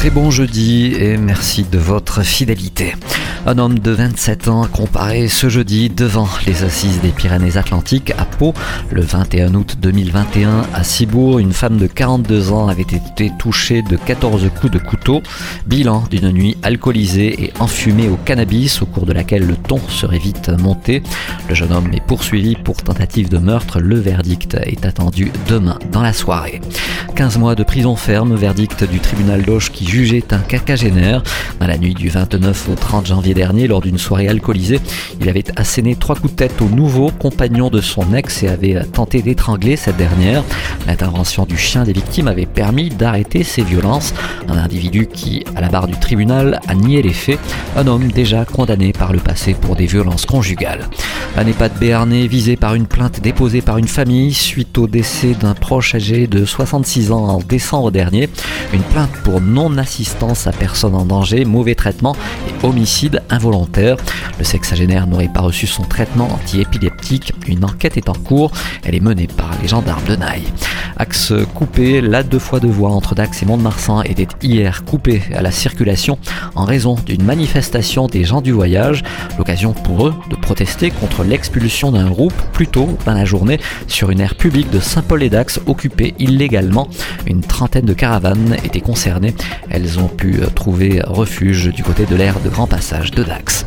Très bon jeudi et merci de votre fidélité. Un homme de 27 ans comparé ce jeudi devant les assises des Pyrénées-Atlantiques à Pau. Le 21 août 2021 à Cibourg, une femme de 42 ans avait été touchée de 14 coups de couteau. Bilan d'une nuit alcoolisée et enfumée au cannabis au cours de laquelle le ton serait vite monté. Le jeune homme est poursuivi pour tentative de meurtre. Le verdict est attendu demain dans la soirée. 15 mois de prison ferme, verdict du tribunal d'Auch qui jugeait un cacagénaire. Dans la nuit du 29 au 30 janvier dernier, lors d'une soirée alcoolisée, il avait asséné trois coups de tête au nouveau compagnon de son ex et avait tenté d'étrangler cette dernière. L'intervention du chien des victimes avait permis d'arrêter ces violences. Un individu qui, à la barre du tribunal, a nié les faits. Un homme déjà condamné par le passé pour des violences conjugales. Un EHPAD béarnais visé par une plainte déposée par une famille suite au décès d'un proche âgé de 66 ans en décembre dernier. Une plainte pour non-assistance à personne en danger, mauvais traitement et homicide involontaire. Le sexagénaire n'aurait pas reçu son traitement anti-épileptique. Une enquête est en cours. Elle est menée par les gendarmes de Naï. Axe coupé, la deux fois de voie entre Dax et Mont-de-Marsan était hier coupée à la circulation en raison d'une manifestation des gens du voyage. L'occasion pour eux de protester contre l'expulsion d'un groupe plus tôt dans la journée sur une aire publique de Saint-Paul-et-Dax occupée illégalement. Une trentaine de caravanes étaient concernées. Elles ont pu trouver refuge du côté de l'aire de grand passage de Dax.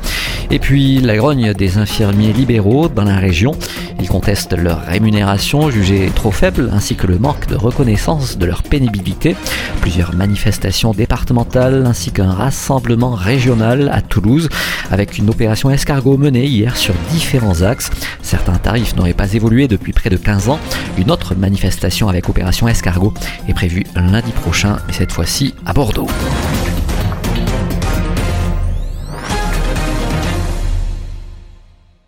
Et puis la grogne des infirmiers libéraux dans la région. Ils contestent leur rémunération jugée trop faible ainsi que le manque de reconnaissance de leur pénibilité. Plusieurs manifestations départementales ainsi qu'un rassemblement régional à Toulouse avec une opération escargot menée hier sur différents axes. Certains tarifs n'auraient pas évolué depuis près de 15 ans. Une autre manifestation avec opération escargot est prévue lundi prochain mais cette fois-ci à Bordeaux.